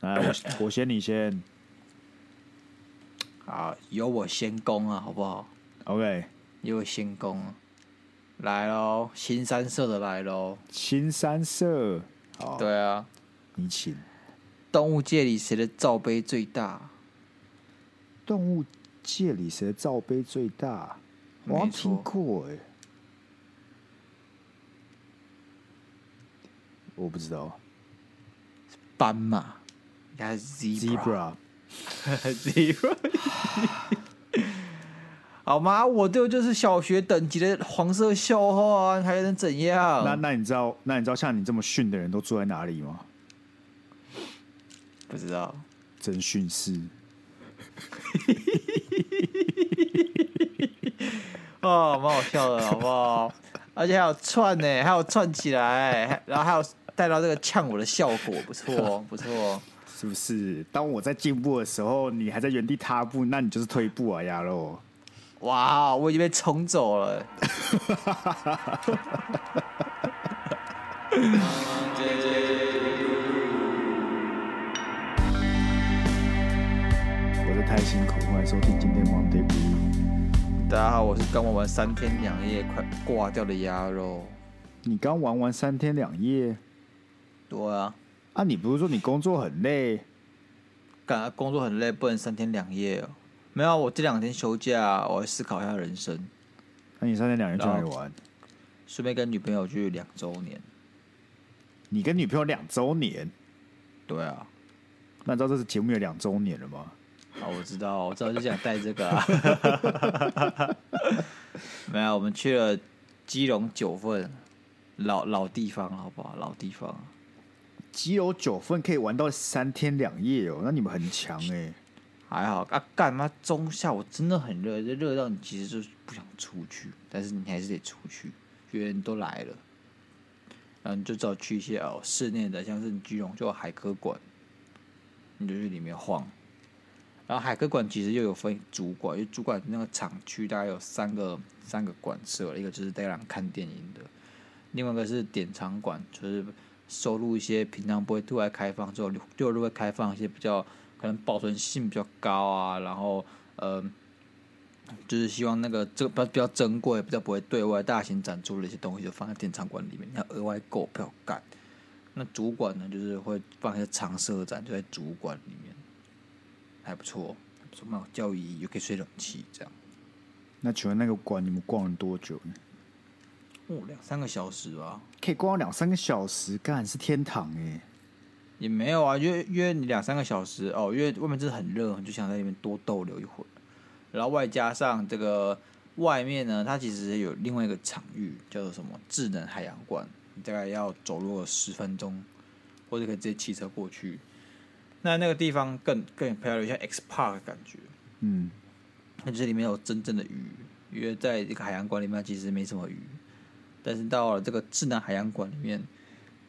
来，我我先，你先。好，由我先攻啊，好不好？OK，由我先攻啊。来喽，新三色的来喽。新三色，对啊，你请。动物界里谁的罩杯最大？动物界里谁的罩杯最大？我听过哎，我不知道。斑马，应该是 zebra。zebra。好吗？我这就是小学等级的黄色笑话，还能怎样？那那你知道？那你知道像你这么逊的人都住在哪里吗？不知道。侦讯室。哦，蛮好笑的，好不好？而且还有串呢，还有串起来，然后还有带到这个呛我的效果，不错，不错，是不是？当我在进步的时候，你还在原地踏步，那你就是退步啊，亚肉。哇，我已经被冲走了。我是太辛苦，欢迎收听今天 Monday Blue。大家好，我是刚玩完三天两夜快挂掉的鸭肉。你刚玩完三天两夜？对啊。啊，你不是说你工作很累？干，工作很累，不能三天两夜哦。没有，我这两天休假，我会思考一下人生。那你三天两夜去哪里玩？顺便跟女朋友去两周年。你跟女朋友两周年？对啊。那你知道这次节目有两周年了吗？啊，我知道，我知道就想带这个啊。没有，我们去了基隆九份，老老地方，好不好？老地方。只有九份可以玩到三天两夜哦，那你们很强哎、还好啊，干嘛？中下午真的很热，就热到你其实就不想出去，但是你还是得出去，因为人都来了，然后你就只好去一些哦室内的，像是基隆就有海科馆，你就去里面晃。然后海科馆其实又有分主馆，因为主馆那个场区大概有三个三个馆舍，一个就是带人看电影的，另外一个是典藏馆，就是收录一些平常不会对外开放，之后六日会开放一些比较。可能保存性比较高啊，然后呃，就是希望那个这个比较比较珍贵，比较不会对外大型展出的一些东西，就放在典藏馆里面，你要额外购票干。那主馆呢，就是会放一些常设展，就在主馆里面，还不错，什么教育意义，又可以吹冷气，这样。那请问那个馆你们逛了多久呢？哦，两三个小时吧。可以逛两三个小时，干是天堂哎。也没有啊，约约你两三个小时哦，因为外面真的很热，就想在里面多逗留一会儿。然后外加上这个外面呢，它其实有另外一个场域，叫做什么智能海洋馆，你大概要走路十分钟，或者可以直接骑车过去。那那个地方更更漂亮，像 X Park 的感觉。嗯，那就是里面有真正的鱼，因为在这个海洋馆里面其实没什么鱼，但是到了这个智能海洋馆里面。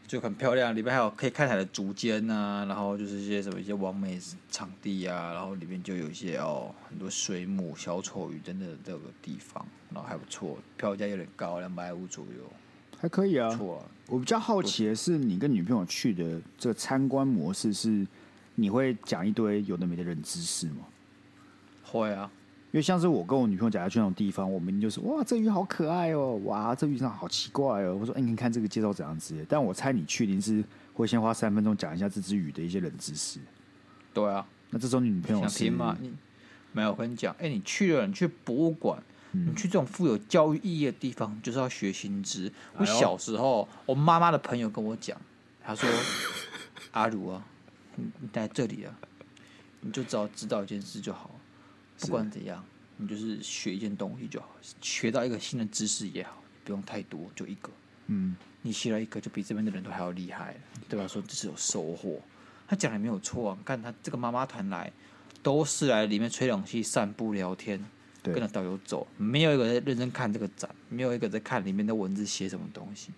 就很漂亮，里面还有可以看海的竹间啊，然后就是一些什么一些完美场地啊，然后里面就有一些哦很多水母、小丑鱼等等这个地方，然后还不错，票价有点高，两百五左右，还可以啊。错啊，我比较好奇的是，你跟女朋友去的这个参观模式是，你会讲一堆有的没的冷知识吗？会啊。因为像是我跟我女朋友假如去那种地方，我明明就是哇，这鱼好可爱哦，哇，这鱼上好奇怪哦。我说，哎，你看这个介绍怎样子？但我猜你去一定是会先花三分钟讲一下这只鱼的一些冷知识。对啊，那这时候你女朋友想听吗？你没有，我跟你讲，哎，你去了，你去博物馆，嗯、你去这种富有教育意义的地方，就是要学新知。我小时候，哎、我妈妈的朋友跟我讲，他说：“ 阿如啊，你你在这里啊，你就只要知道一件事就好。”不管怎样，你就是学一件东西就好，学到一个新的知识也好，不用太多，就一个。嗯，你学了一个，就比这边的人都还要厉害，对吧？说这是有收获。他讲的没有错啊，看他这个妈妈团来，都是来里面吹冷气、散步、聊天，跟着导游走，没有一个在认真看这个展，没有一个在看里面的文字写什么东西。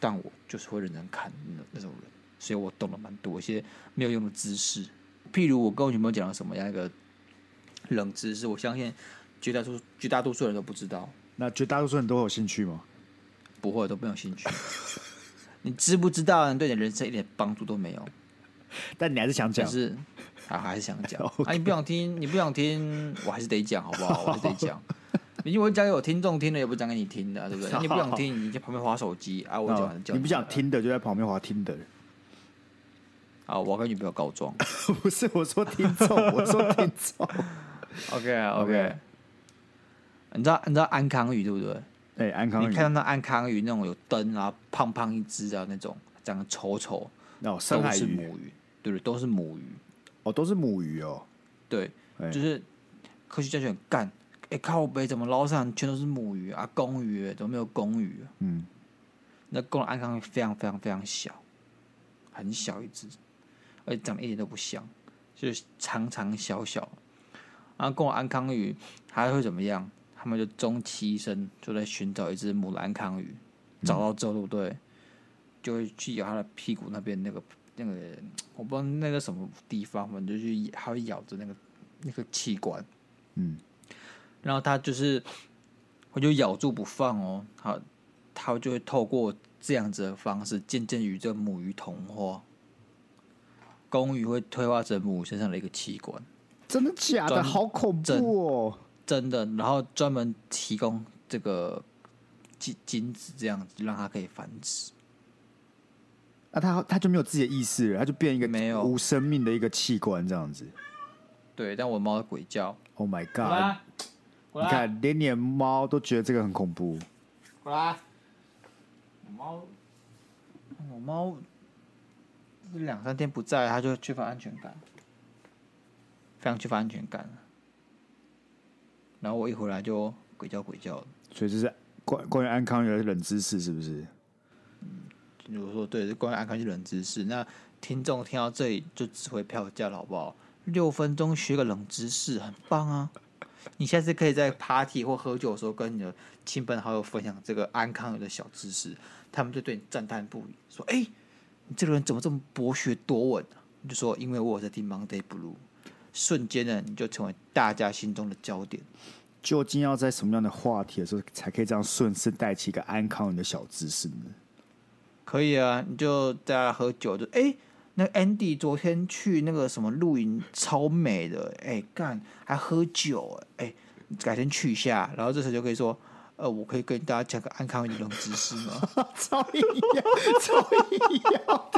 但我就是会认真看那那种人，所以我懂了蛮多一些没有用的知识。譬如我跟我女朋友讲了什么样一个。冷知识，我相信绝大多数绝大多数人都不知道。那绝大多数人都有兴趣吗？不会，都没有兴趣。你知不知道？对你人生一点帮助都没有。但你还是想讲，是啊，还是想讲 啊？你不想听，你不想听，我还是得讲，好不好？我还是得讲。因为我讲给我听众听的，也不讲给你听的、啊，对不对？你不想听，你在旁边划手机啊？我讲完叫你不想听的，就在旁边划听的。啊，我要跟女朋友告状。不是，我说听众，我说听众。OK 啊 OK。你知道你知道安康鱼对不对？哎，安康鱼，你看到那安康鱼那种有灯啊，胖胖一只啊，那种长得丑丑，哦，深海鱼，都是母鱼，对不对？都是母鱼。哦，都是母鱼哦。对，哎就是科学家就很干。哎，靠北怎么捞上全都是母鱼啊？公鱼怎么没有公鱼啊？嗯，那公的安康鱼非常非常非常小，很小一只，而且长得一点都不像，就是长长小小。然后公的安康鱼还会怎么样？他们就终其一生就在寻找一只母的安康鱼，找到之后，对不对？就会去咬它的屁股那边那个那个，我不知道那个什么地方，反正就去它会咬着那个那个器官，嗯。然后它就是，我就咬住不放哦，它它就会透过这样子的方式，渐渐与这母鱼同化，公鱼会退化成母鱼身上的一个器官，真的假的？好恐怖哦！真的。然后专门提供这个精精子，这样子让它可以繁殖。那它它就没有自己的意识了，它就变一个没有无生命的一个器官这样子。对，但我猫在鬼叫。Oh my god！你看，连你的猫都觉得这个很恐怖。过来，我猫，我猫两三天不在，它就缺乏安全感，非常缺乏安全感。然后我一回来就鬼叫鬼叫的。所以这是关关于安康鱼的冷知识，是不是？嗯，如果说对，是关于安康是冷知识。那听众听到这里就只会票价了，好不好？六分钟学个冷知识，很棒啊！你下次可以在 party 或喝酒的时候，跟你的亲朋好友分享这个安康鱼的小知识，他们就对你赞叹不已，说：“哎、欸，你这个人怎么这么博学多闻啊？”你就说：“因为我在听 Monday Blue。”瞬间呢，你就成为大家心中的焦点。究竟要在什么样的话题的时候，才可以这样顺势带起一个安康人的小知识呢？可以啊，你就大家喝酒就哎。欸那 Andy 昨天去那个什么露营，超美的，哎、欸、干还喝酒，哎、欸，改天去一下，然后这时候就可以说，呃，我可以跟大家讲个安康鱼的冷知识吗？超一样，超一样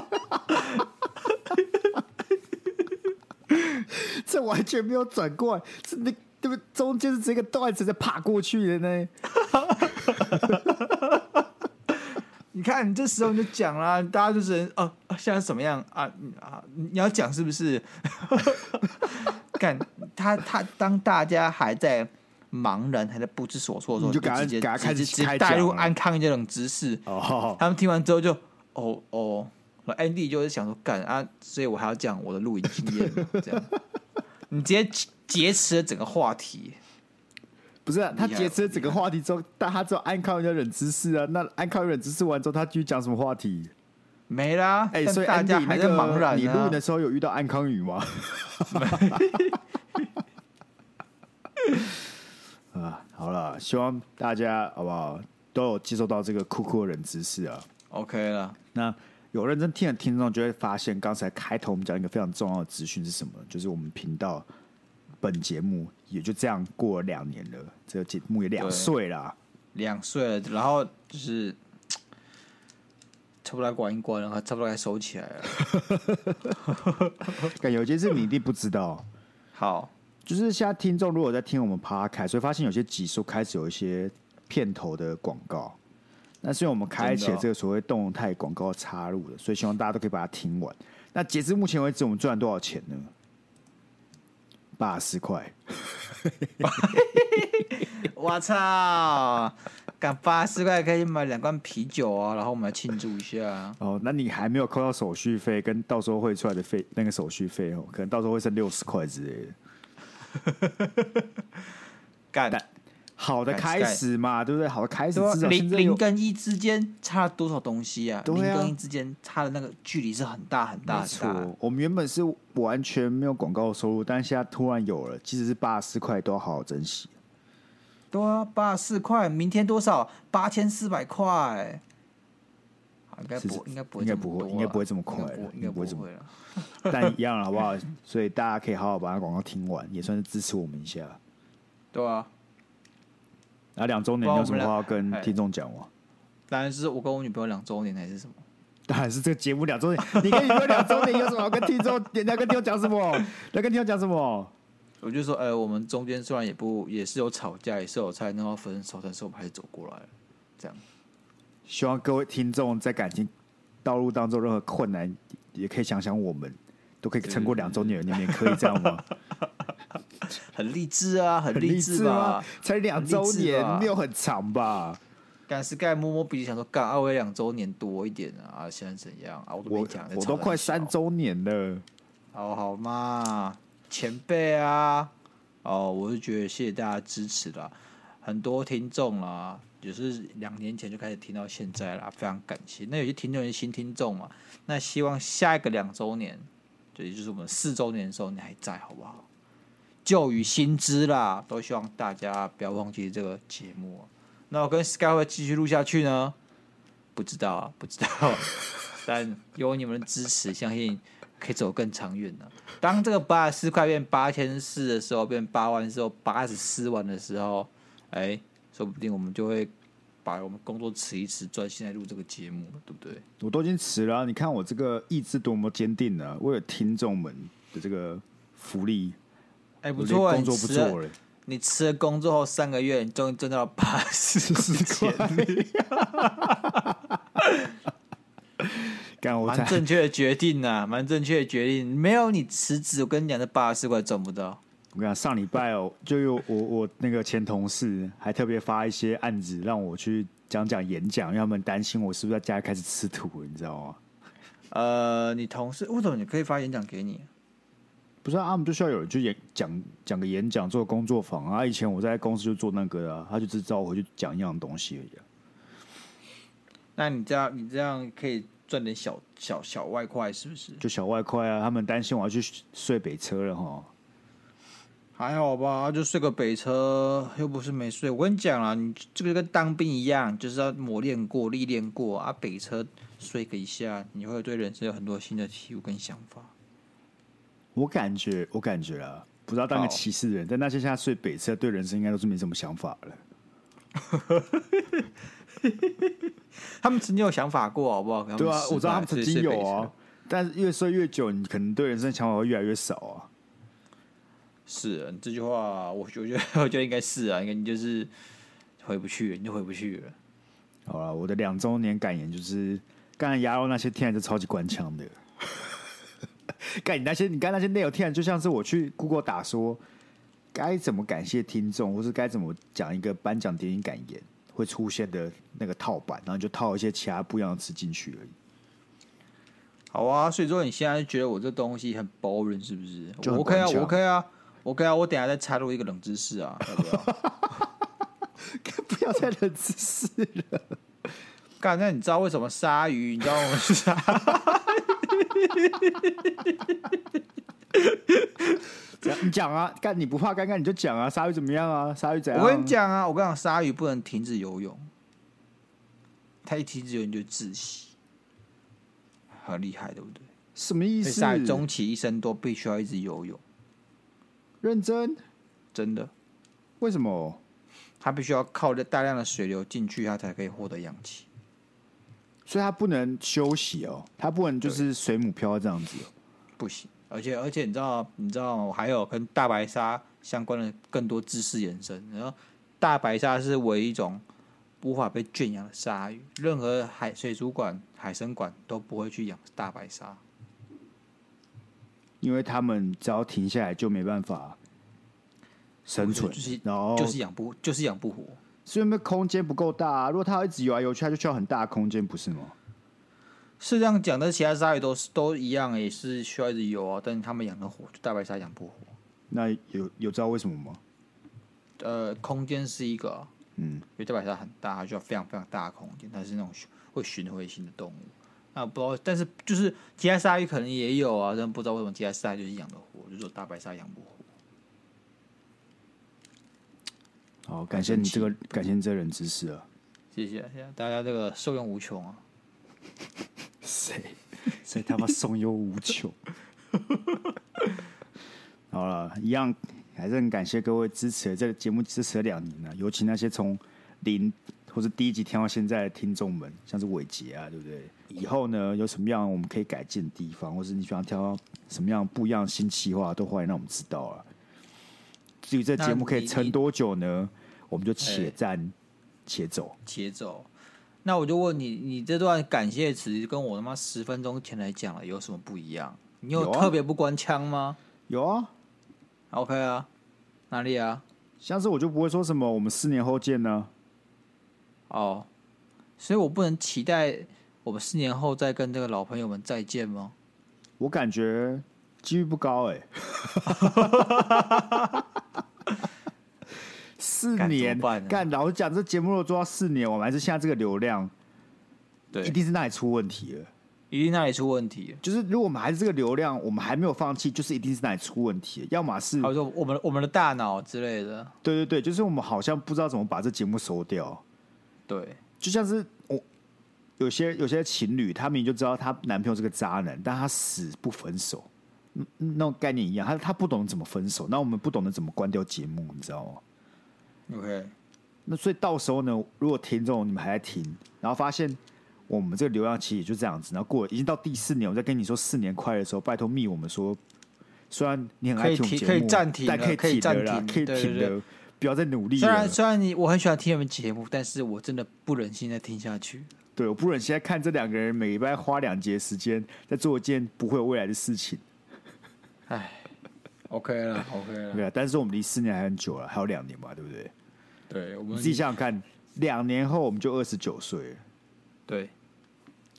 这完全没有转过来，是那对不对？中间是这个段子在爬过去的呢。你看，你这时候你就讲啦，大家就是哦，现在怎么样啊？啊，你要讲是不是？干他他当大家还在茫然，还在不知所措的时候，你就直接给他开始带入安康鱼这种知识。哦，他们听完之后就哦哦，Andy 就是想说干啊，所以我还要讲我的录影经验，这样你直接劫持了整个话题。不是、啊，他劫持了整个话题之后，但他只有安康鱼的冷知识啊。那安康鱼冷知识完之后，他继续讲什么话题？没啦。哎、欸，所以大家还在茫然、啊。你录影的时候有遇到安康宇吗？啊，好了，希望大家好不好都有接受到这个酷酷的冷知识啊。OK 了，那有认真听的听众就会发现，刚才开头我们讲一个非常重要的资讯是什么？就是我们频道。本节目也就这样过了两年了，这个节目也两岁了，两岁了，然后就是差不多来关一关，然后差不多该收起来了。感觉有些事你一定不知道。好，就是现在听众如果在听我们 Podcast，所以发现有些集数开始有一些片头的广告，那是因为我们开启了这个所谓动态广告插入的，所以希望大家都可以把它听完。那截至目前为止，我们赚了多少钱呢？八十块，我操！干八十块可以买两罐啤酒啊，然后我们来庆祝一下。哦，那你还没有扣到手续费跟到时候汇出来的费，那个手续费哦，可能到时候会剩六十块之类的。干。好的开始嘛，对不对？好的开始，零零跟一之间差了多少东西啊？零、啊、跟一之间差的那个距离是很大很大很大。没错，我们原本是完全没有广告收入，但现在突然有了，即使是八十四块，都要好好珍惜。对啊，八十四块，明天多少？八千四百块。应该不，应该不会，应该不会，应该不会这么快，应该不会这么。但一样了，好不好？所以大家可以好好把它广告听完，也算是支持我们一下。对啊。那两周年有什么话要跟听众讲吗？当然是我跟我女朋友两周年还是什么？当然是这个节目两周年。你跟你女朋友两周年有什么要跟听众？你要跟听众讲什么？要跟听众讲什么？我就说，哎、欸，我们中间虽然也不也是有吵架，也是有菜，然后分手，但是我们还是走过来了。这样，希望各位听众在感情道路当中任何困难，也可以想想我们，都可以撑过两周年，你们也可以这样吗？很励志啊，很励志啊，才两周年，没有很长吧？干是盖摸摸鼻子想说，干阿威两周年多一点啊？现在怎样啊？我都没讲，我都快三周年了，好好嘛。前辈啊，哦，我是觉得谢谢大家支持啦，很多听众啦，也是两年前就开始听到现在啦，非常感谢。那有些听众是新听众嘛，那希望下一个两周年，就也就是我们四周年的时候，你还在，好不好？旧与新知啦，都希望大家不要忘记这个节目。那我跟 Sky 会继续录下去呢？不知道啊，不知道，但有你们的支持，相信。可以走更长远的。当这个八十四块变八千四的时候，变八万的时候，八十四万的时候，哎、欸，说不定我们就会把我们工作辞一辞，专心来录这个节目，对不对？我都已经辞了、你看我这个意志多么坚定啊！为了听众们的这个福利，哎、欸，不错，工作不做了。你辞了工作后三个月，你终于挣到了八十四块。蛮正确的决定呐、啊，蛮正确的决定。没有你辞职，我跟你讲，这八十四块赚不到。我跟你讲，上礼拜哦，就有我我那个前同事还特别发一些案子让我去讲讲演讲，因为他们担心我是不是在家里开始吃土，你知道吗？呃，你同事为什么你可以发演讲给你？不是啊，他们就需要有人去演讲讲个演讲，做个工作坊啊。以前我在公司就做那个啊，他就只找我回去讲一样东西而已、啊。那你这样，你这样可以。赚点小小小外快是不是？就小外快啊！他们担心我要去睡北车了哈。还好吧，就睡个北车，又不是没睡。我跟你讲啊，你这个跟当兵一样，就是要磨练过、历练过啊。北车睡个一下，你会对人生有很多新的体悟跟想法。我感觉，我感觉啊，不知道当个骑士的人，但那些现在睡北车，对人生应该都是没什么想法了。他们曾经有想法过，好不好？对啊，我知道他们曾经有啊，但是越睡越久，你可能对人生想法会越来越少啊。是啊，这句话，我觉得，我觉得应该是啊，应该你就是回不去了，你就回不去了。好了，我的两周年感言就是，刚才鸭肉那些听起来就超级官腔的。干你那些，你刚那些内容听就像是我去 Google 打说该怎么感谢听众，或是该怎么讲一个颁奖典礼感言。会出现的那个套版，然后就套一些其他不一样的词进去而已。好啊，所以说你现在觉得我这东西很 boring 是不是？就 OK 啊，OK 啊，OK 啊，我等下再插入一个冷知识啊，要不要？不要再冷知识了。刚才你知道为什么鲨鱼？你知道我们是啥？你讲啊，干你不怕尴尬你就讲啊，鲨鱼怎么样啊？鲨鱼怎样？我跟你讲啊，我跟你讲，鲨鱼不能停止游泳，它一停止游泳就窒息，很厉害，对不对？什么意思？鲨鱼终其一生都必须要一直游泳，认真？真的？为什么？它必须要靠着大量的水流进去，它才可以获得氧气，所以他不能休息哦，他不能就是水母漂这样子哦，不行。而且而且你知道你知道？我还有跟大白鲨相关的更多知识延伸。然后大白鲨是唯一一种无法被圈养的鲨鱼，任何海水族馆、海生馆都不会去养大白鲨，因为他们只要停下来就没办法生存，就是然后就是养不就是养不活，是因为空间不够大啊。如果它要一直游来游去，它就需要很大的空间，不是吗？是这样讲，但其他鲨鱼都是都一样，也是需要一直游啊。但是他们养得活，就大白鲨养不活。那有有知道为什么吗？呃，空间是一个，嗯，因为大白鲨很大，它需要非常非常大的空间。它是那种会巡回性的动物。那不知道，但是就是其他鲨鱼可能也有啊，但不知道为什么其他鲨鱼就是养得活，就是说大白鲨养不活。好，感谢你这个，感谢你这个冷知识啊！谢谢，谢谢大家，这个受用无穷啊！谁谁他妈送优无穷？好了，一样还是很感谢各位支持这个节目支持了两年了，尤其那些从零或是第一集听到现在的听众们，像是伟杰啊，对不对？以后呢，有什么样我们可以改进的地方，或是你喜欢挑什么样不一样的新企划，都欢迎让我们知道啊。至于这节目可以撑多久呢？我们就且战、欸、且走，且走。那我就问你，你这段感谢词跟我他妈十分钟前来讲了有什么不一样？你有特别不官腔吗？有啊，OK 啊，哪里啊？下次我就不会说什么我们四年后见呢。哦，所以我不能期待我们四年后再跟这个老朋友们再见吗？我感觉几率不高哎、欸。四年干，老实讲，这节目如果做到四年，我们还是现在这个流量，对，一定是那里出问题了，一定那里出问题。就是如果我们还是这个流量，我们还没有放弃，就是一定是那里出问题。要么是，或者说我们我们的大脑之类的。对对对，就是我们好像不知道怎么把这节目收掉。对，就像是我有些有些情侣，他明明就知道她男朋友是个渣男，但他死不分手，那种概念一样。他他不懂怎么分手，那我们不懂得怎么关掉节目，你知道吗？OK，那所以到时候呢，如果听众你们还在听，然后发现我们这个流量其实也就这样子，然后过已经到第四年，我再跟你说四年快的时候，拜托密我们说，虽然你很爱听节目，可以暂停，但可以停的，可以停的，不要再努力。虽然虽然你我很喜欢听你们节目，但是我真的不忍心再听下去。对，我不忍心再看这两个人每礼拜花两节时间在做一件不会有未来的事情。哎，OK 了，OK 了，对啊，但是我们离四年还很久了，还有两年嘛，对不对？对，我们自己想想看，两年后我们就二十九岁了。对，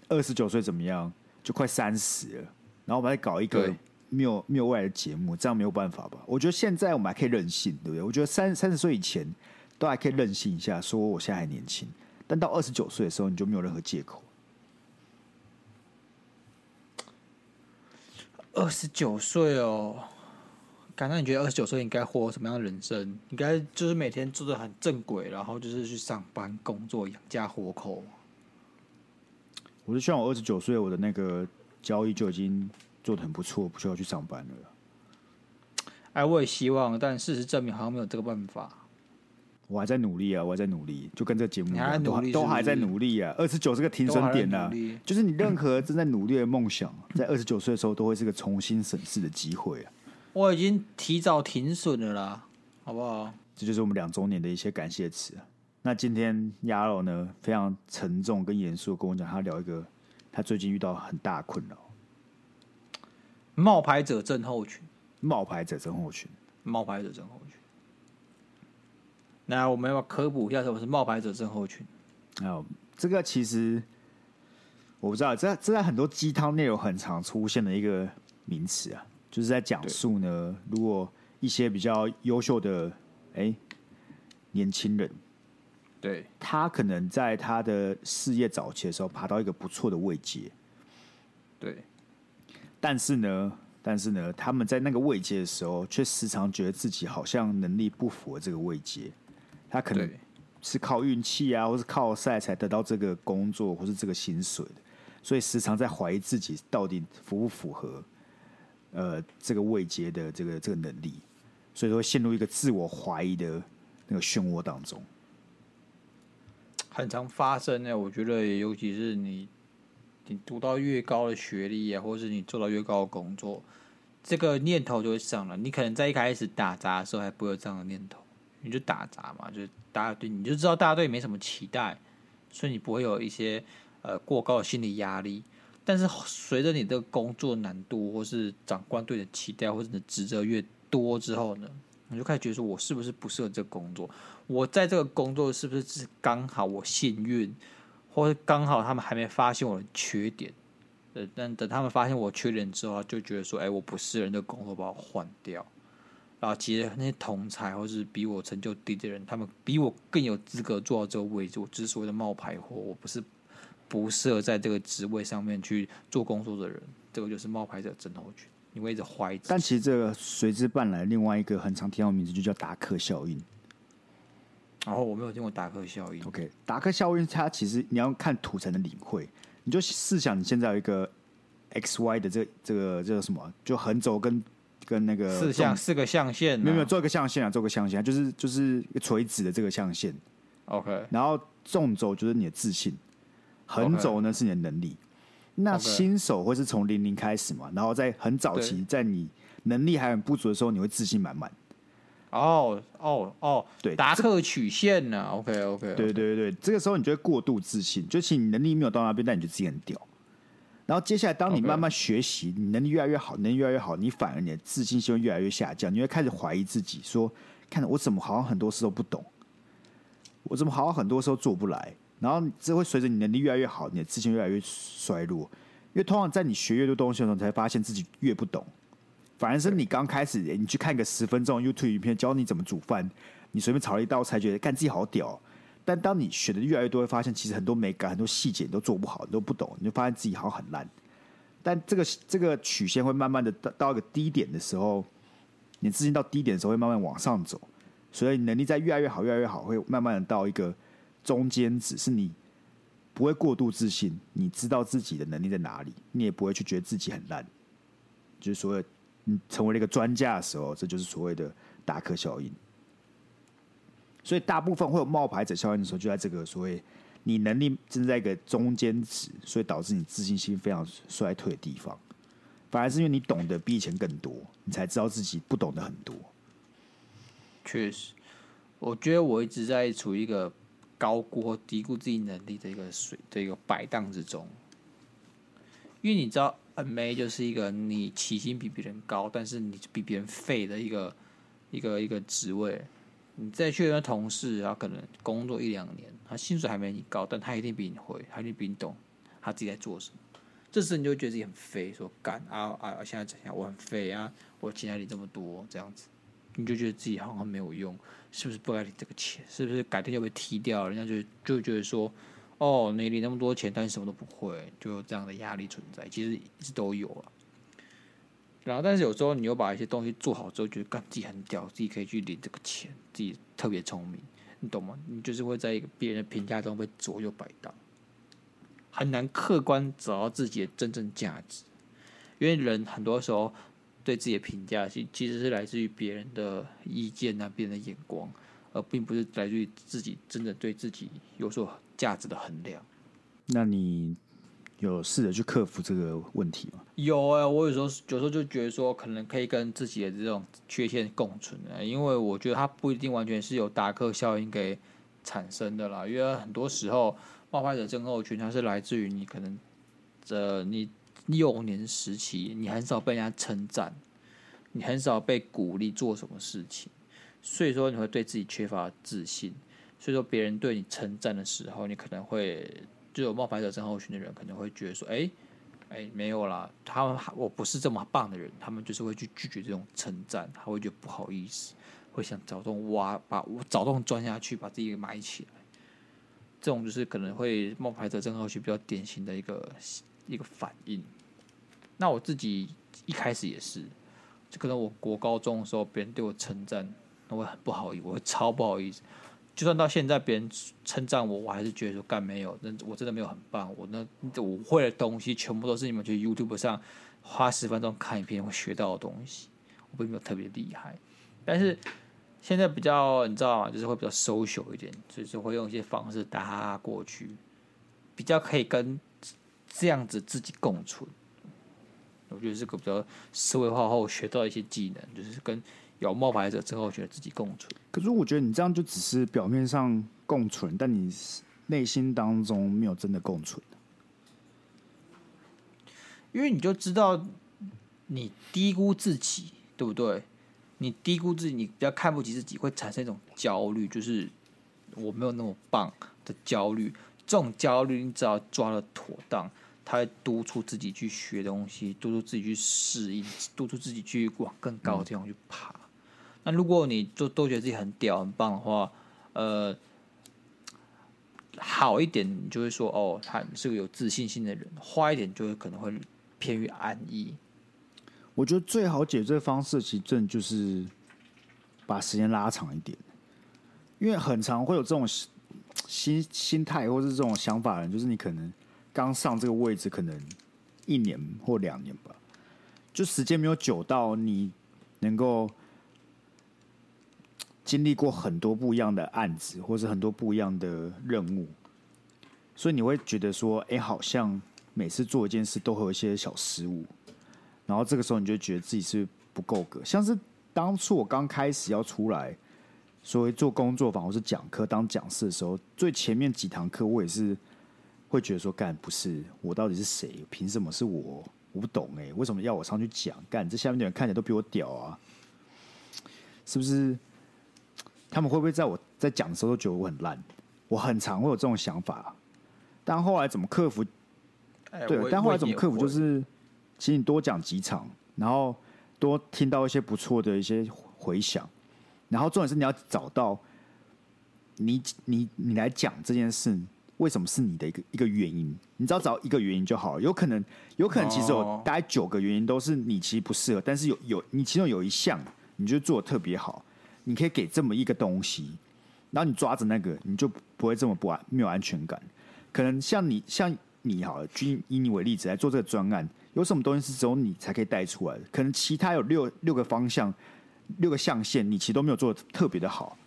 二十九岁怎么样？就快三十了。然后我们来搞一个没有没有未来的节目，这样没有办法吧？我觉得现在我们还可以任性，对不对？我觉得三三十岁以前都还可以任性一下，说我现在还年轻。但到二十九岁的时候，你就没有任何借口。二十九岁哦。那你觉得二十九岁应该活什么样的人生？应该就是每天做的很正轨，然后就是去上班工作养家活口。我是希望我二十九岁，我的那个交易就已经做的很不错，不需要去上班了。哎，我也希望，但事实证明好像没有这个办法。我还在努力啊，我还在努力，就跟这个节目一样，努力是不是？都还在努力啊。二十九是个停损点啊，就是你任何正在努力的梦想，在二十九岁的时候，都会是个重新审视的机会啊。我已经提早停损了啦，好不好？这就是我们两周年的一些感谢词。那今天鸭肉呢，非常沉重跟严肃跟我讲，他聊一个他最近遇到很大的困扰——冒牌者症候群。冒牌者症候群。冒牌者症候群。那我们要科普一下什么是冒牌者症候群？哦，这个其实我不知道，这这在很多鸡汤内容很常出现的一个名词啊。就是在讲述呢，如果一些比较优秀的哎、欸、年轻人，对，他可能在他的事业早期的时候爬到一个不错的位阶，对，但是呢，但是呢，他们在那个位阶的时候，却时常觉得自己好像能力不符合这个位阶，他可能是靠运气啊，或是靠赛才得到这个工作或是这个薪水的，所以时常在怀疑自己到底符不符合。呃，这个位阶的这个这个能力，所以说陷入一个自我怀疑的那个漩涡当中，很常发生呢。我觉得，尤其是你你读到越高的学历啊，或是你做到越高的工作，这个念头就会上了。你可能在一开始打杂的时候还不会有这样的念头，你就打杂嘛，就大家对你就知道大家对你没什么期待，所以你不会有一些呃过高的心理压力。但是随着你的工作难度，或是长官对你的期待，或者你的职责越多之后呢，你就开始觉得说，我是不是不适合这个工作？我在这个工作是不是只是刚好我幸运，或者刚好他们还没发现我的缺点？呃，但等他们发现我缺点之后，就觉得说，哎，我不适合这个工作，把我换掉。然后其实那些同才或是比我成就低的人，他们比我更有资格做到这个位置。我只是所谓的冒牌货，我不是。不适合在这个职位上面去做工作的人，这个就是冒牌者症候群。你会一直怀疑。但其实这个随之伴来另外一个很常听到的名字，就叫达克效应。然后、哦、我没有听过达克效应。OK，达克效应它其实你要看图才能领会。你就试想你现在有一个 x y 的这個、这个这个什么，就横轴跟跟那个四象四个象限、啊，没有没有做一个象限啊，做个象限，就是就是垂直的这个象限。OK，然后纵轴就是你的自信，横轴呢是你的能力。那新手会是从零零开始嘛？然后在很早期，在你能力还很不足的时候，你会自信满满。哦哦哦，对，达克曲线呢？OK OK，对对对，这个时候你就会过度自信，就其实你能力没有到那边，但你就自己很屌。然后接下来，当你慢慢学习，你能力越来越好，能力越来越好，你反而你的自信心会越来越下降，你会开始怀疑自己，说：看我怎么好像很多事都不懂，我怎么好像很多时候做不来。然后这会随着你能力越来越好，你的自信越来越衰弱。因为通常在你学越多东西的时候，你才发现自己越不懂。反而是你刚开始，你去看个十分钟 YouTube 影片教你怎么煮饭，你随便炒了一道菜，觉得干自己好屌。但当你学的越来越多，会发现其实很多美感、很多细节你都做不好，你都不懂，你就发现自己好像很烂。但这个这个曲线会慢慢的到到一个低点的时候，你自信到低点的时候会慢慢往上走，所以你能力在越来越好、越来越好，会慢慢的到一个。中间只是你不会过度自信，你知道自己的能力在哪里，你也不会去觉得自己很烂。就是所谓你成为了一个专家的时候，这就是所谓的达克效应。所以大部分会有冒牌者效应的时候，就在这个所谓你能力正在一个中间值，所以导致你自信心非常衰退的地方。反而是因为你懂得比以前更多，你才知道自己不懂得很多。确实，我觉得我一直在处于一个。高估或低估自己能力的一个水的一个摆荡之中，因为你知道，MA 就是一个你起薪比别人高，但是你比别人废的一个一个一个职位。你再去跟同事，他可能工作一两年，他薪水还没你高，但他一定比你会，他一定比你懂他自己在做什么。这时你就觉得自己很废，说干啊啊！现在怎样？我很废啊！我钱还领这么多，这样子。你就觉得自己好像没有用，是不是不该领这个钱？是不是改天就被踢掉？人家就就觉得说，哦，你领那么多钱，但是什么都不会，就有这样的压力存在。其实一直都有了。然后，但是有时候你又把一些东西做好之后，觉得干自己很屌，自己可以去领这个钱，自己特别聪明，你懂吗？你就是会在一个别人的评价中被左右摆荡，很难客观找到自己的真正价值，因为人很多时候。对自己的评价，其其实是来自于别人的意见啊，别人的眼光，而并不是来自于自己真的对自己有所价值的衡量。那你有试着去克服这个问题吗？有啊、欸，我有时候有时候就觉得说，可能可以跟自己的这种缺陷共存的，因为我觉得它不一定完全是由达克效应给产生的啦。因为很多时候，冒牌者症候群它是来自于你可能这你。幼年时期，你很少被人家称赞，你很少被鼓励做什么事情，所以说你会对自己缺乏自信。所以说别人对你称赞的时候，你可能会就有冒牌者症候群的人可能会觉得说：“哎，哎，没有啦，他们我不是这么棒的人。”他们就是会去拒绝这种称赞，他会觉得不好意思，会想找洞挖，把我找洞钻下去，把自己给埋起来。这种就是可能会冒牌者症候群比较典型的一个。一个反应，那我自己一开始也是，就可能我国高中的时候，别人对我称赞，那我很不好意思，我会超不好意思。就算到现在，别人称赞我，我还是觉得说干没有，那我真的没有很棒。我那我会的东西，全部都是你们去 YouTube 上花十分钟看一遍会学到的东西，我并没有特别厉害。但是现在比较，你知道吗？就是会比较 social 一点，就是会用一些方式打过去，比较可以跟。这样子自己共存，我觉得这个比较社会化后学到一些技能，就是跟有冒牌者之后觉得自己共存。可是我觉得你这样就只是表面上共存，但你内心当中没有真的共存。因为你就知道你低估自己，对不对？你低估自己，你比较看不起自己，会产生一种焦虑，就是我没有那么棒的焦虑。这种焦虑，你只要抓的妥当。他会督促自己去学东西，督促自己去适应，督促自己去往更高的地方去爬。那如果你都都觉得自己很屌、很棒的话，呃，好一点，你就会说哦，他是个有自信心的人；坏一点，就会可能会偏于安逸。我觉得最好解决方式，其实真的就是把时间拉长一点，因为很常会有这种心心态或是这种想法的人，就是你可能。刚上这个位置，可能一年或两年吧，就时间没有久到你能够经历过很多不一样的案子，或是很多不一样的任务，所以你会觉得说，哎，好像每次做一件事都会有一些小失误，然后这个时候你就觉得自己是不够格，像是当初我刚开始要出来。所谓做工作坊或是讲课当讲师的时候，最前面几堂课我也是会觉得说，干不是我到底是谁？凭什么是我？我不懂哎、欸，为什么要我上去讲？干这下面的人看起来都比我屌啊，是不是？他们会不会在我在讲的时候都觉得我很烂？我很常会有这种想法，但后来怎么克服？对，但后来怎么克服？就是，请你多讲几场，然后多听到一些不错的一些回响。然后重点是你要找到你你你来讲这件事为什么是你的一个一个原因，你只要找一个原因就好了。有可能有可能其实有大概九个原因都是你其实不适合，但是有有你其中有一项你就做的特别好，你可以给这么一个东西，然后你抓着那个你就不会这么不安没有安全感。可能像你像你好了，以以你为例子来做这个专案，有什么东西是只有你才可以带出来的？可能其他有六六个方向。六个象限，你其实都没有做的特别的好，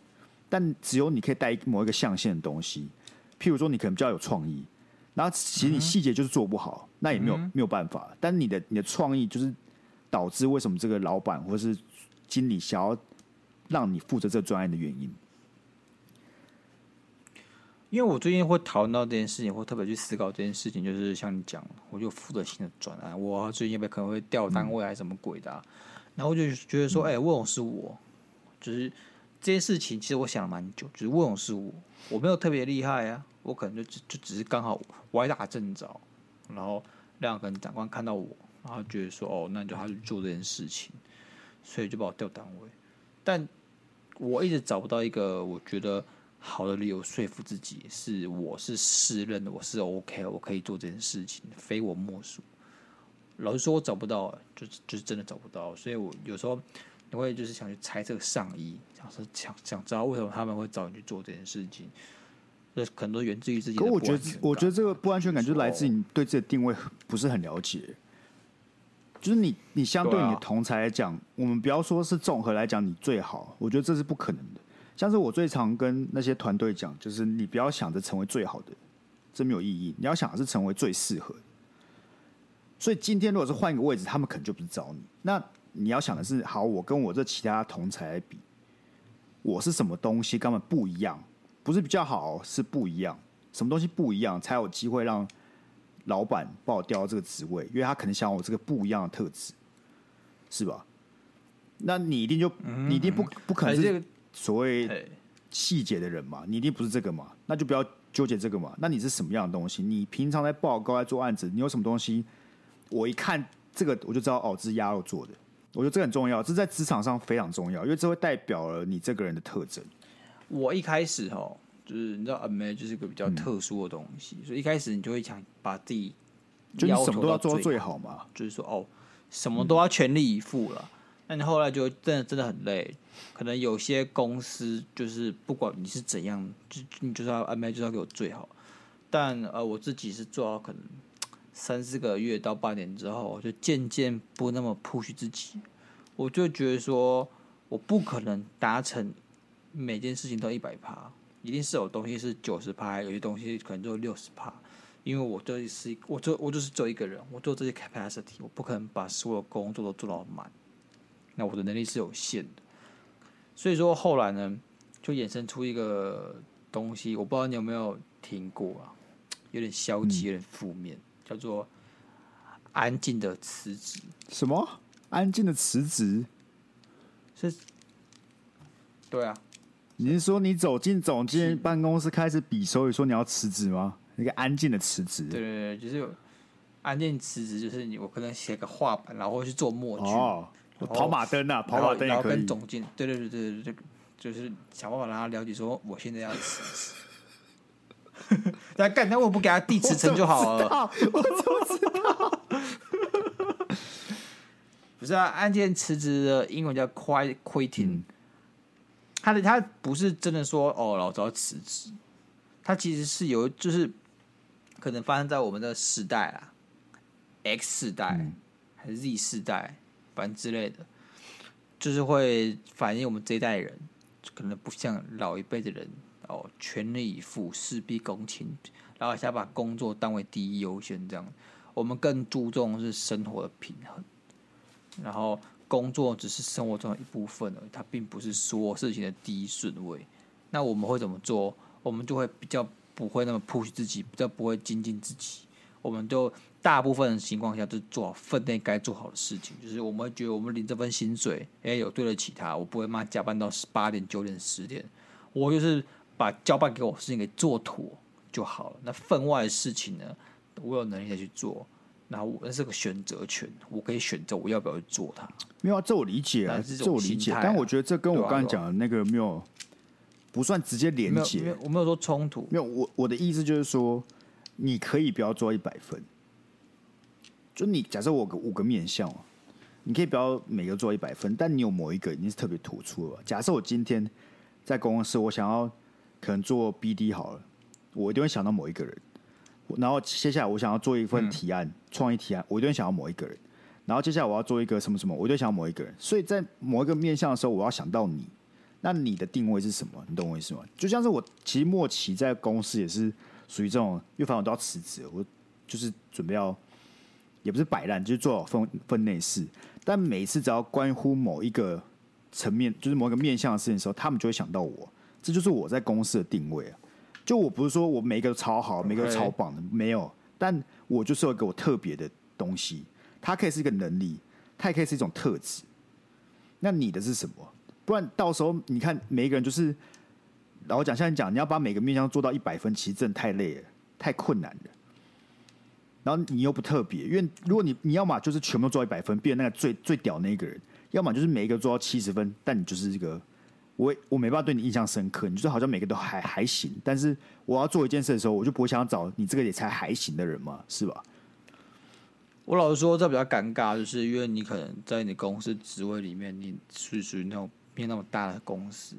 但只有你可以带某一个象限的东西。譬如说，你可能比较有创意，然后其实你细节就是做不好，那也没有没有办法。但你的你的创意就是导致为什么这个老板或是经理想要让你负责这个专案的原因。因为我最近会讨论到这件事情，或特别去思考这件事情，就是像你讲，我就负责新的专案，我最近有可能会调单位还是什么鬼的啊？然后我就觉得说，哎、欸，问我是我，就是这件事情，其实我想了蛮久。就是问我是我，我没有特别厉害啊，我可能就就只是刚好歪打正着，然后让可能长官看到我，然后觉得说，哦，那就他去做这件事情，所以就把我调单位。但我一直找不到一个我觉得好的理由说服自己，是我是适任的，我是 OK，我可以做这件事情，非我莫属。老实说，我找不到，就是就是真的找不到，所以我有时候你会就是想去猜这个上衣，想说想想知道为什么他们会找你去做这件事情，这可能都源自于自己的。可我觉得，我觉得这个不安全感就是来自你对自己的定位不是很了解。就是你，你相对你的同才来讲，啊、我们不要说是综合来讲你最好，我觉得这是不可能的。像是我最常跟那些团队讲，就是你不要想着成为最好的，这没有意义。你要想的是成为最适合的。所以今天如果是换一个位置，他们可能就不是找你。那你要想的是，好，我跟我这其他同才来比，我是什么东西根本不一样，不是比较好，是不一样。什么东西不一样，才有机会让老板把我调到这个职位？因为他可能想要我这个不一样的特质，是吧？那你一定就你一定不不可能是所谓细节的人嘛？你一定不是这个嘛？那就不要纠结这个嘛？那你是什么样的东西？你平常在报告、在做案子，你有什么东西？我一看这个，我就知道哦，这是鸭肉做的。我觉得这很重要，这在职场上非常重要，因为这会代表了你这个人的特征。我一开始哈，就是你知道，MA 就是一个比较特殊的东西，嗯、所以一开始你就会想把自己就你什么都要做到最好嘛，就是说哦，什么都要全力以赴了。那、嗯、你后来就真的真的很累，可能有些公司就是不管你是怎样，就你就是要 MA 就是要给我最好。但呃，我自己是做到可能。三四个月到半年之后，我就渐渐不那么 push 自己，我就觉得说，我不可能达成每件事情都一百趴，一定是有东西是九十趴，有些东西可能就六十趴，因为我就是我就我就是做一个人，我做这些 capacity，我不可能把所有工作都做到满，那我的能力是有限的，所以说后来呢，就衍生出一个东西，我不知道你有没有听过啊，有点消极，有点负面。嗯叫做安静的辞职。什么？安静的辞职？是？对啊。你是说你走进总监办公室开始比手语，说你要辞职吗？一个安静的辞职？对对对，就是安静辞职，就是你我可能写个画板，然后去做默剧。哦。跑马灯啊，跑马灯然后跟总监，对对对对对，就是想办法让他了解说，我现在要辞职。那干，那我不给他递辞呈就好了。我怎么知道？不是啊，案件辞职的英文叫 quiet quitting。他的他不是真的说哦，老子要辞职。他其实是有，就是可能发生在我们的时代啦，X 世代、嗯、还是 Z 世代，反正之类的，就是会反映我们这一代人可能不像老一辈的人哦，全力以赴、事必躬亲，然后想把工作当为第一优先这样。我们更注重是生活的平衡，然后工作只是生活中的一部分而已，它并不是说事情的第一顺位。那我们会怎么做？我们就会比较不会那么 push 自己，比较不会精进自己。我们就大部分的情况下，就做好分内该做好的事情。就是我们觉得我们领这份薪水，哎，有对得起他。我不会妈加班到十八点、九点、十点。我就是把交办给我事情给做妥就好了。那分外的事情呢？我有能力再去做，那我那是个选择权，我可以选择我要不要去做它。没有啊，这我理解啊，这我理解。但我觉得这跟我刚才讲的那个没有不算直接连接。我没有说冲突。没有，我我的意思就是说，你可以不要做一百分。就你假设我个五个面相，你可以不要每个做一百分，但你有某一个已经是特别突出了。假设我今天在公司，我想要可能做 BD 好了，我一定会想到某一个人。然后接下来我想要做一份提案，创、嗯、意提案，我一定想要某一个人。然后接下来我要做一个什么什么，我一定想要某一个人。所以在某一个面向的时候，我要想到你。那你的定位是什么？你懂我意思吗？就像是我其实末期在公司也是属于这种，因为反正我都要辞职，我就是准备要，也不是摆烂，就是做好分分内事。但每次只要关乎某一个层面，就是某一个面向的事情的时候，他们就会想到我。这就是我在公司的定位啊。就我不是说我每一个都超好，每个都超棒的.没有。但我就是有一个我特别的东西，它可以是一个能力，它也可以是一种特质。那你的是什么？不然到时候你看每一个人就是，老实讲，像你讲，你要把每个面向做到一百分，其实真的太累了，太困难了。然后你又不特别，因为如果你你要么就是全部做到一百分，变成那个最最屌那一个人；要么就是每一个做到七十分，但你就是一个。我我没办法对你印象深刻，你就好像每个都还还行，但是我要做一件事的时候，我就不会想找你这个也才还行的人嘛，是吧？我老实说，这比较尴尬，就是因为你可能在你公司职位里面，你是属于那种没有那么大的公司，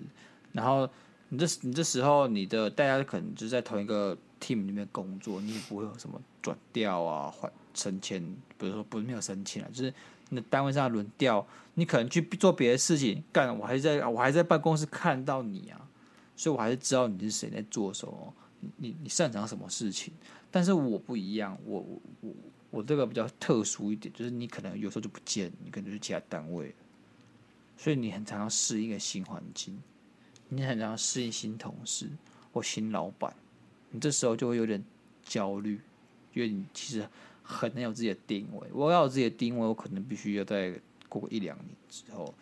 然后你这你这时候你的大家可能就在同一个 team 里面工作，你也不会有什么转调啊、换升迁，比如说不是没有升迁啊，就是。你的单位上轮调，你可能去做别的事情干，我还在我还在办公室看到你啊，所以我还是知道你是谁在做什么，你你擅长什么事情。但是我不一样，我我我我这个比较特殊一点，就是你可能有时候就不见，你可能就去其他单位，所以你很常要适应一个新环境，你很常要适应新同事或新老板，你这时候就会有点焦虑，因为你其实。很难有自己的定位。我要有自己的定位，我可能必须要再过个一两年之后，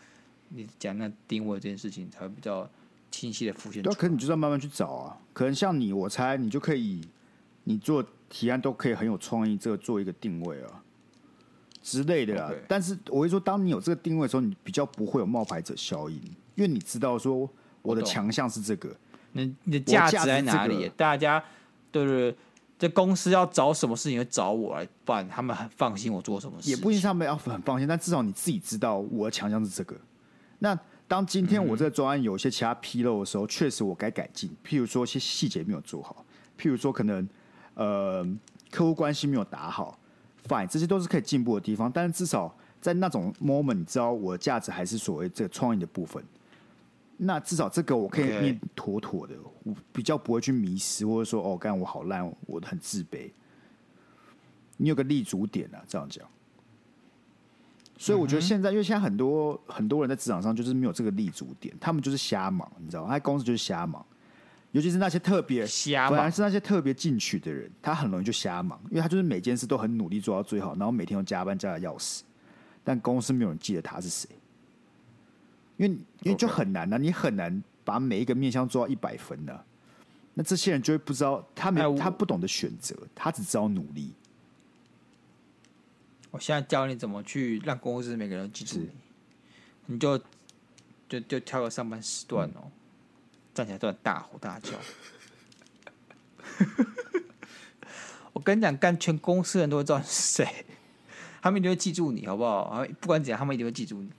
你讲那定位这件事情才会比较清晰的浮现出来。对，可能你就要慢慢去找啊。可能像你，我猜你就可以，你做提案都可以很有创意，这个做一个定位啊之类的啦。Okay. 但是我会说，当你有这个定位的时候，你比较不会有冒牌者效应，因为你知道说我的强项是这个，你你的价值在哪里？大家对不对？这公司要找什么事情，会找我来办，他们很放心我做什么事。也不一定他们要很放心，但至少你自己知道我的强项是这个。那当今天我这个专案有一些其他纰漏的时候，确、嗯、实我该改进。譬如说，一些细节没有做好，譬如说可能呃客户关系没有打好，fine，这些都是可以进步的地方。但是至少在那种 moment，你知道我的价值还是所谓这个创意的部分。那至少这个我可以念妥妥的，我比较不会去迷失，或者说哦，干我好烂，我很自卑。你有个立足点啊，这样讲。所以我觉得现在，因为现在很多很多人在职场上就是没有这个立足点，他们就是瞎忙，你知道吗？他公司就是瞎忙，尤其是那些特别瞎忙，反而是那些特别进取的人，他很容易就瞎忙，因为他就是每件事都很努力做到最好，然后每天都加班加的要死，但公司没有人记得他是谁。因为因为就很难呐、啊，你很难把每一个面相做到一百分的、啊，那这些人就会不知道，他没他不懂得选择，他只知道努力。我现在教你怎么去让公司每个人记住你，你就就就挑个上班时段哦，嗯、站起来都很大吼大叫。我跟你讲，干全公司人都会知道你是谁，他们一定会记住你，好不好？不管怎样，他们一定会记住你。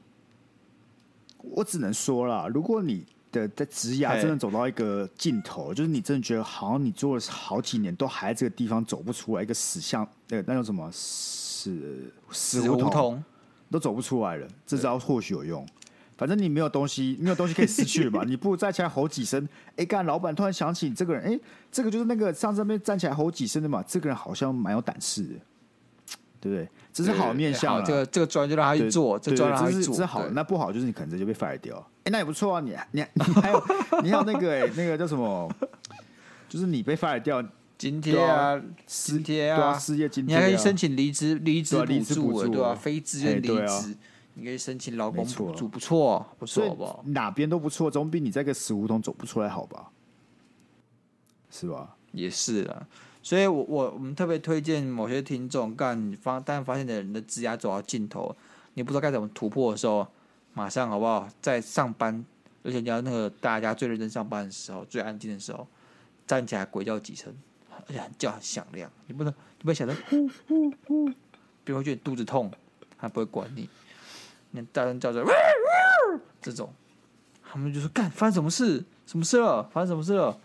我只能说啦，如果你的在职涯真的走到一个尽头，就是你真的觉得好像你做了好几年都还在这个地方走不出来，一个死巷，呃，那叫什么死死胡同，都走不出来了。这招或许有用，反正你没有东西，没有东西可以失去了嘛。你不如站起来吼几声，哎，干，老板突然想起你这个人，哎，这个就是那个上次那边站起来吼几声的嘛，这个人好像蛮有胆识的，对不对？这是好的面相，这个这个专就让他去做，这专让他去做，这是好。那不好就是你可能直接被 fire 掉。哎，那也不错啊，你你 你还有你还有那个哎，那个叫什么？就是你被 fire 掉津贴啊，津贴啊，失业津贴，你还可以申请离职离职补助，对吧？非自愿离职，你可以申请劳工补助，不错，不错，好不好？哪边都不错，总比你在个死胡同走不出来好吧？是吧？也是啊。所以我，我我们特别推荐某些听众，干发，但发现的人的职涯走到尽头，你不知道该怎么突破的时候，马上好不好？在上班，而且你要那个大家最认真上班的时候，最安静的时候，站起来鬼叫几声，而且叫很响亮，你不能，你不要想着呼呼呼，别人会觉得肚子痛，他不会管你，你大声叫着，这种，他们就说干，发生什么事？什么事了？发生什么事了？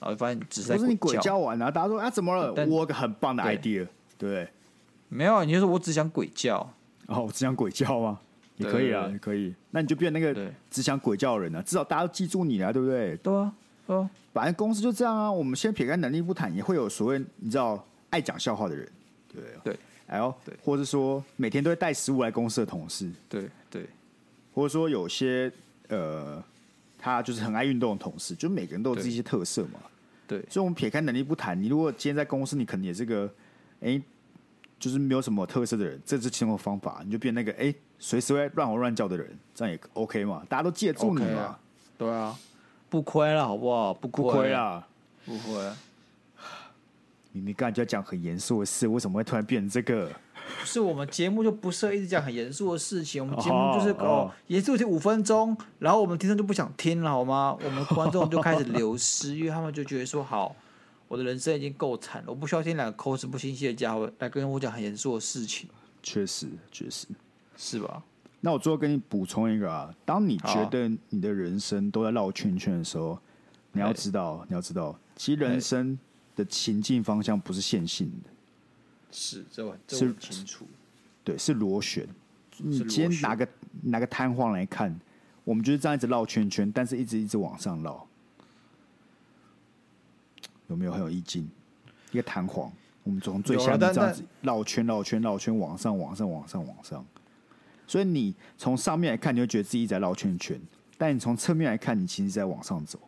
然后发现只是不是你鬼叫完啊？大家说啊，怎么了？我有个很棒的 idea，对，对没有，你就说我只想鬼叫。哦，我只想鬼叫吗？也可以啊，也可以。那你就变那个只想鬼叫的人了，至少大家都记住你了，对不对？对啊，对啊。反正公司就这样啊。我们先撇开能力不谈，也会有所谓你知道爱讲笑话的人，对对。哎呦，对，或者说每天都会带食物来公司的同事，对对。或者说有些呃。他就是很爱运动的同事，就每个人都有自己一些特色嘛。对，所以，我们撇开能力不谈，你如果今天在公司，你可能也是个，哎、欸，就是没有什么特色的人，这是其中的方法，你就变那个哎，随、欸、时会乱吼乱叫的人，这样也 OK 嘛？大家都记得住你嘛对啊，不亏了，好不好？不亏了，不亏。明明刚才就要讲很严肃的事，为什么会突然变成这个？不是我们节目就不适合一直讲很严肃的事情，我们节目就是哦，严肃就五分钟，然后我们听众就不想听了，好吗？我们观众就开始流失，因为他们就觉得说，好，我的人生已经够惨了，我不需要听两个口齿不清晰的家伙来跟我讲很严肃的事情。确实，确实是吧？那我最后跟你补充一个啊，当你觉得你的人生都在绕圈圈的时候，你要知道，你要知道，其实人生的情境方向不是线性的。是，这我这很清楚。对，是螺旋。你今天拿个拿个弹簧来看，我们就是这样一直绕圈圈，但是一直一直往上绕，有没有很有意境？一个弹簧，我们从最下面这样子绕圈绕圈绕圈往上往上往上往上。所以你从上面来看，你会觉得自己在绕圈圈；但你从侧面来看，你其实在往上走。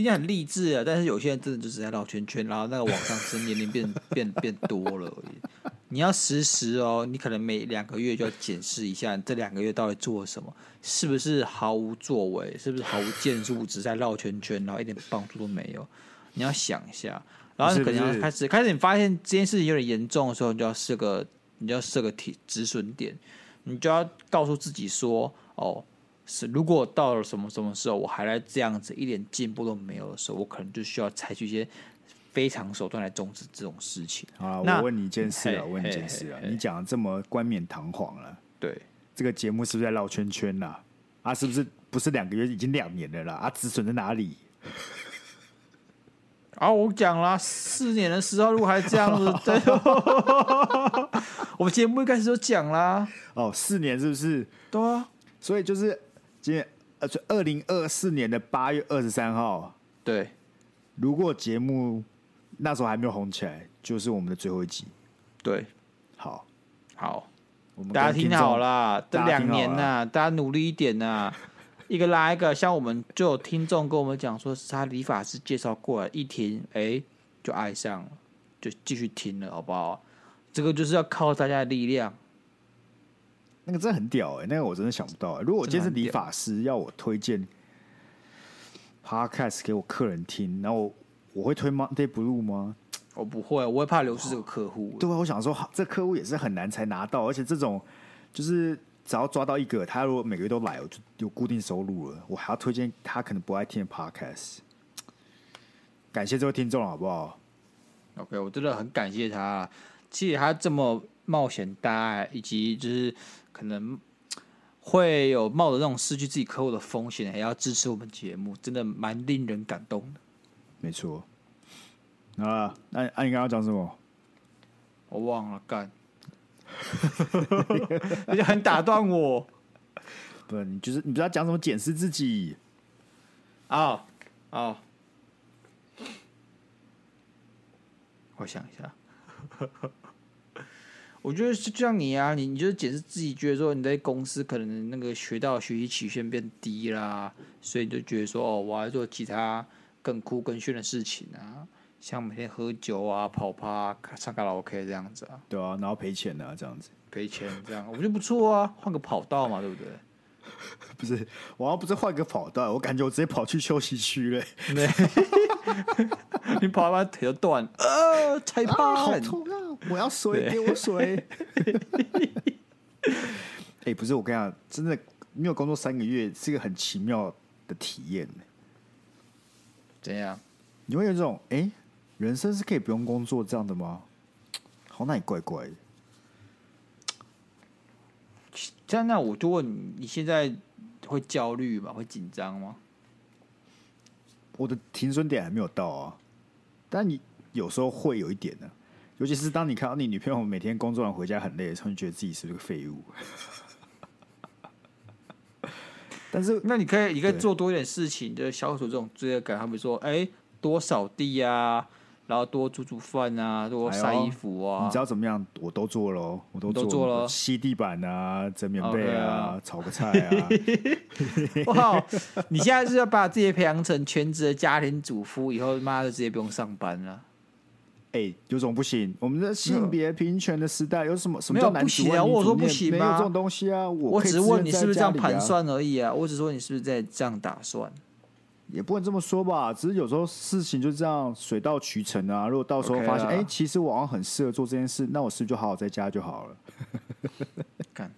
听起来很励志啊，但是有些人真的就是在绕圈圈，然后那个网上升年龄变 变变多了而已。你要实时哦，你可能每两个月就要检视一下，这两个月到底做了什么，是不是毫无作为，是不是毫无建树，只在绕圈圈，然后一点帮助都没有。你要想一下，然后你可能要开始开始，你发现这件事情有点严重的时候，你就要设个，你就要设个停止损点，你就要告诉自己说，哦。是，如果到了什么什么时候，我还来这样子，一点进步都没有的时候，我可能就需要采取一些非常手段来终止这种事情。啊，我问你一件事啊，我问你一件事啊，你讲的这么冠冕堂皇了，对，这个节目是不是在绕圈圈呐？啊，是不是不是两个月，已经两年了啦？啊，止损在哪里？啊，我讲了，四年的时候如果还这样子，对，我们节目一开始就讲啦。哦，四年是不是？对啊，所以就是。今天呃，二零二四年的八月二十三号，对，如果节目那时候还没有红起来，就是我们的最后一集。对，好，好，我们大家听好了，这两年呐、啊，大家努力一点呐、啊，一个拉一个，像我们就有听众跟我们讲说，是他理发师介绍过来，一听哎、欸、就爱上了，就继续听了，好不好？这个就是要靠大家的力量。那个真的很屌哎、欸，那个我真的想不到、欸。如果我今天是理发师，要我推荐 Podcast 给我客人听，然后我，我会推 Monday Blue 吗？我不会，我会怕流失这个客户、欸。对啊，我想说，这客户也是很难才拿到，而且这种就是只要抓到一个，他如果每个月都来，我就有固定收入了。我还要推荐他可能不爱听的 Podcast。感谢这位听众，好不好？OK，我真的很感谢他。其实他这么冒险大爱，以及就是。可能会有冒着这种失去自己客户的风险，还要支持我们节目，真的蛮令人感动的。没错。啊，那那你刚刚讲什么？我忘了干，而且很打断我。不，你就是你不知道讲什么检视自己啊啊！Oh, oh. 我想一下。我觉得是就像你啊，你你就是解释自己，觉得说你在公司可能那个学到学习曲线变低啦，所以你就觉得说哦，我要做其他更酷更炫的事情啊，像每天喝酒啊、跑趴、唱卡拉 OK 这样子啊。对啊，然后赔钱啊，这样子。赔钱这样，我觉得不错啊，换个跑道嘛，对不对？不是，我要不是换个跑道，我感觉我直接跑去休息区嘞。你跑完腿就断，呃，裁判、啊、好痛啊！我要水，给我水。哎、欸，不是，我跟你讲，真的没有工作三个月是一个很奇妙的体验。怎样？你会有这种哎、欸，人生是可以不用工作这样的吗？好，那也怪怪的。这样，那我就问你，你现在会焦虑吗？会紧张吗？我的停损点还没有到啊，但你有时候会有一点呢。尤其是当你看到你女朋友每天工作完回家很累的时候，你觉得自己是个废物。但是，那你可以，你可以做多一点事情，就是消除这种罪恶感。他们说，哎、欸，多扫地啊，然后多煮煮饭啊，多晒衣服啊。你知道怎么样？我都做了，我都做了，吸地板啊，整棉被啊炒个菜啊。哇！你现在是要把自己培养成全职的家庭主妇，以后妈的直接不用上班了。哎、欸，有种不行？我们的性别平权的时代有什么什么叫男主不行啊？我说不行吗？没有这种东西啊！我我只是问你是不是这样盘算而已啊！我只是问你是不是在这样打算？也不能这么说吧，只是有时候事情就这样水到渠成啊。如果到时候发现，哎、okay 欸，其实我好像很适合做这件事，那我是不是就好好在家就好了？干，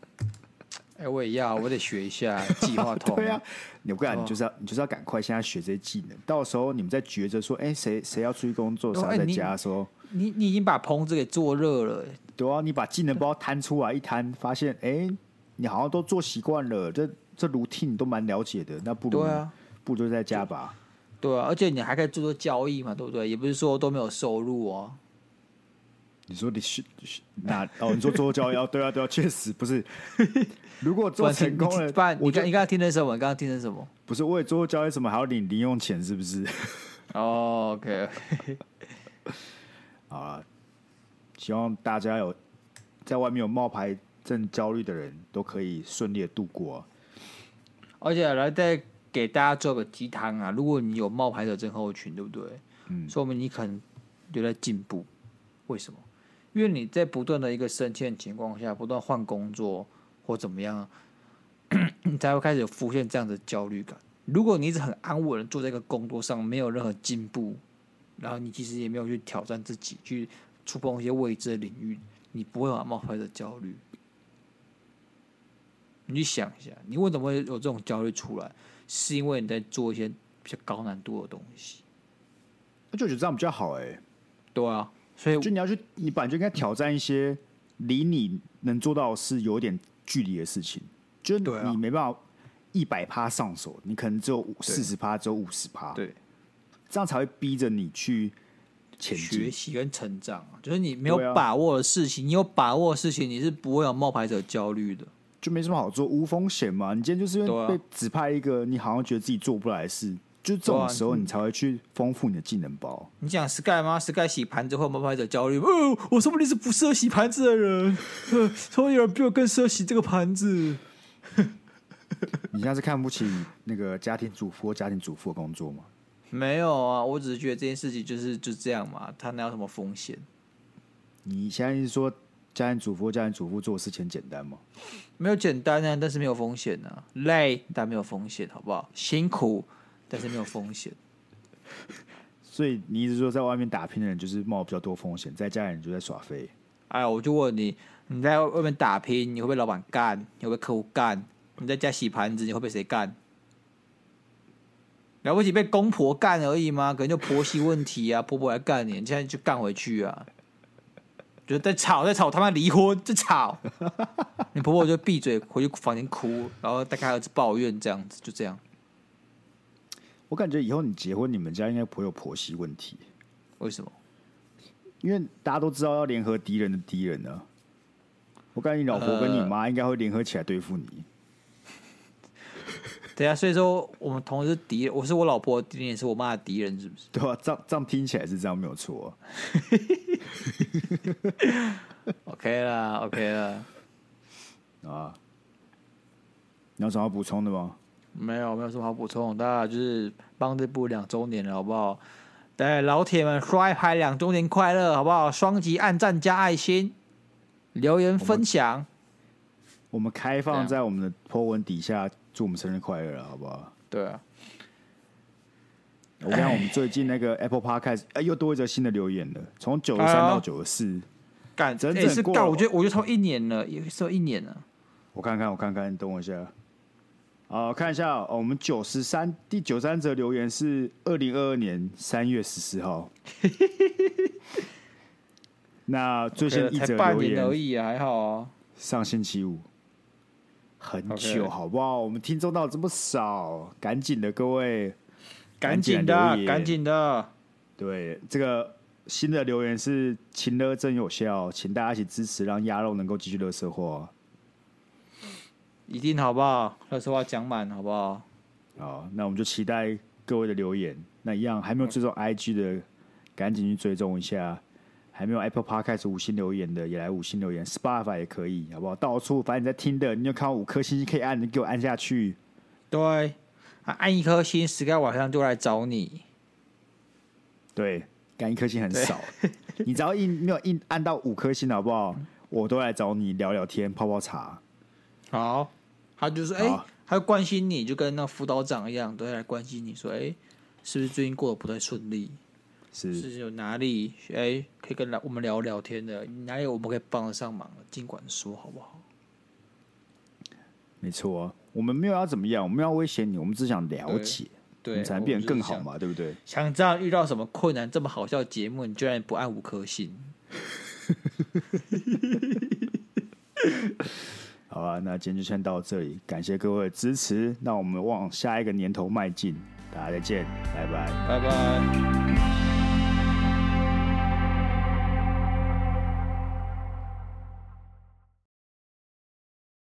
哎、欸，我也要，我得学一下计划通。对啊，你不然你就是要你就是要赶快现在学这些技能，到时候你们在抉择说，哎、欸，谁谁要出去工作，谁要在家的时候，你你已经把棚子给做热了。对啊，你把技能包摊出来一摊，发现，哎、欸，你好像都做习惯了，这这 routine 你都蛮了解的，那不如对啊。不如在家吧，对啊，而且你还可以做做交易嘛，对不对？也不是说都没有收入哦。你说你是哪哦？你说做做交易哦？对啊，对啊，确实不是。如果做成功了，你刚你刚刚听的什么？你刚刚听的什么？不是，我也做做交易，什么还要领零用钱？是不是？哦，OK，好啊。希望大家有在外面有冒牌症焦虑的人都可以顺利的度过。而且来在。给大家做个鸡汤啊！如果你有冒牌者症候群，对不对？嗯，说明你可能有在进步。为什么？因为你在不断的一个升迁情况下，不断换工作或怎么样，你才会开始有浮现这样的焦虑感。如果你一直很安稳的坐在一个工作上，没有任何进步，然后你其实也没有去挑战自己，去触碰一些未知的领域，你不会有冒牌的焦虑。你去想一下，你为什么会有这种焦虑出来？是因为你在做一些比较高难度的东西，那就觉得这样比较好哎、欸。对啊，所以就你要去，你本来就应该挑战一些离你能做到是有点距离的事情。就是你没办法一百趴上手，你可能只有四十趴，只有五十趴。对，这样才会逼着你去学习跟成长。就是你没有把握的事情，你有把握的事情，你是不会有冒牌者焦虑的。就没什么好做，无风险嘛。你今天就是因为被指派一个你好像觉得自己做不来的事，就这种时候你才会去丰富你的技能包。你讲 Sky 吗？Sky 洗盘子会冒牌者焦虑？哦，我说不定是不适合洗盘子的人，所以有人比我更适合洗这个盘子。你现在是看不起那个家庭主妇或家庭主妇的工作吗？没有啊，我只是觉得这件事情就是就这样嘛，他哪有什么风险？你现在是说？家庭主妇，家庭主妇做的事情简单吗？没有简单啊，但是没有风险啊。累但没有风险，好不好？辛苦但是没有风险。所以你一直说在外面打拼的人就是冒比较多风险，在家里人就在耍飞。哎，我就问你，你在外面打拼，你会被老板干？你会被客户干？你在家洗盘子，你会被谁干？了不起被公婆干而已吗？可能就婆媳问题啊，婆婆来干你，你现在就干回去啊。就在吵，在吵，他妈离婚，在吵。你婆婆就闭嘴回去房间哭，然后带他儿子抱怨这样子，就这样。我感觉以后你结婚，你们家应该不会有婆媳问题。为什么？因为大家都知道要联合敌人的敌人呢、啊。我感觉你老婆跟你妈应该会联合起来对付你。对啊，所以说我们同时是敌人，我是我老婆的敌人，也是我妈的敌人，是不是？对啊，这样这样听起来是这样，没有错、啊。OK 啦，OK 啦。啊，你有什么要补充的吗？没有，没有什么好补充。大家就是帮这部两周年了，好不好？对，老铁们，刷一排两周年快乐，好不好？双击按赞加爱心，留言分享。我们开放在我们的 po 文底下，祝我们生日快乐，好不好？对啊。我看我们最近那个 Apple Podcast，哎，又多一则新的留言了，从九十三到九十四，干，整整是干，我觉得，我觉得超一年了，也是一年了。我看看，我看看，你等我一下。好，看一下，哦、我们九十三第九三则留言是二零二二年三月十四号。那最新一则留言而已啊，还好啊。上星期五，很久，好不好？我们听众到这么少，赶紧的，各位，赶紧的，赶紧的。对，这个新的留言是“情乐真有效”，请大家一起支持，让鸭肉能够继续垃圾话。一定好不好？垃圾话讲满好不好？好，那我们就期待各位的留言。那一样还没有追踪 IG 的，赶紧去追踪一下。还没有 Apple Podcast 五星留言的，也来五星留言。Spotify 也可以，好不好？到处反正你在听的，你有看到五颗星星可以按，你给我按下去。对，按一颗星，Sky 晚上就来找你。对，干一颗星很少，你只要一没有一按到五颗星，好不好？我都来找你聊聊天，泡泡茶。好。他就是哎，他会关心你，就跟那辅导长一样，都会来关心你说，哎，是不是最近过得不太顺利？是，是有哪里哎可以跟来我们聊聊天的？哪里我们可以帮得上忙的？尽管说好不好？没错啊，我们没有要怎么样，我们要威胁你，我们只想了解，对，你才能变得更好嘛，对不对？想知道遇到什么困难，这么好笑的节目，你居然不按五颗星？好啊，那今天就先到这里，感谢各位的支持，那我们往下一个年头迈进，大家再见，拜拜，拜拜。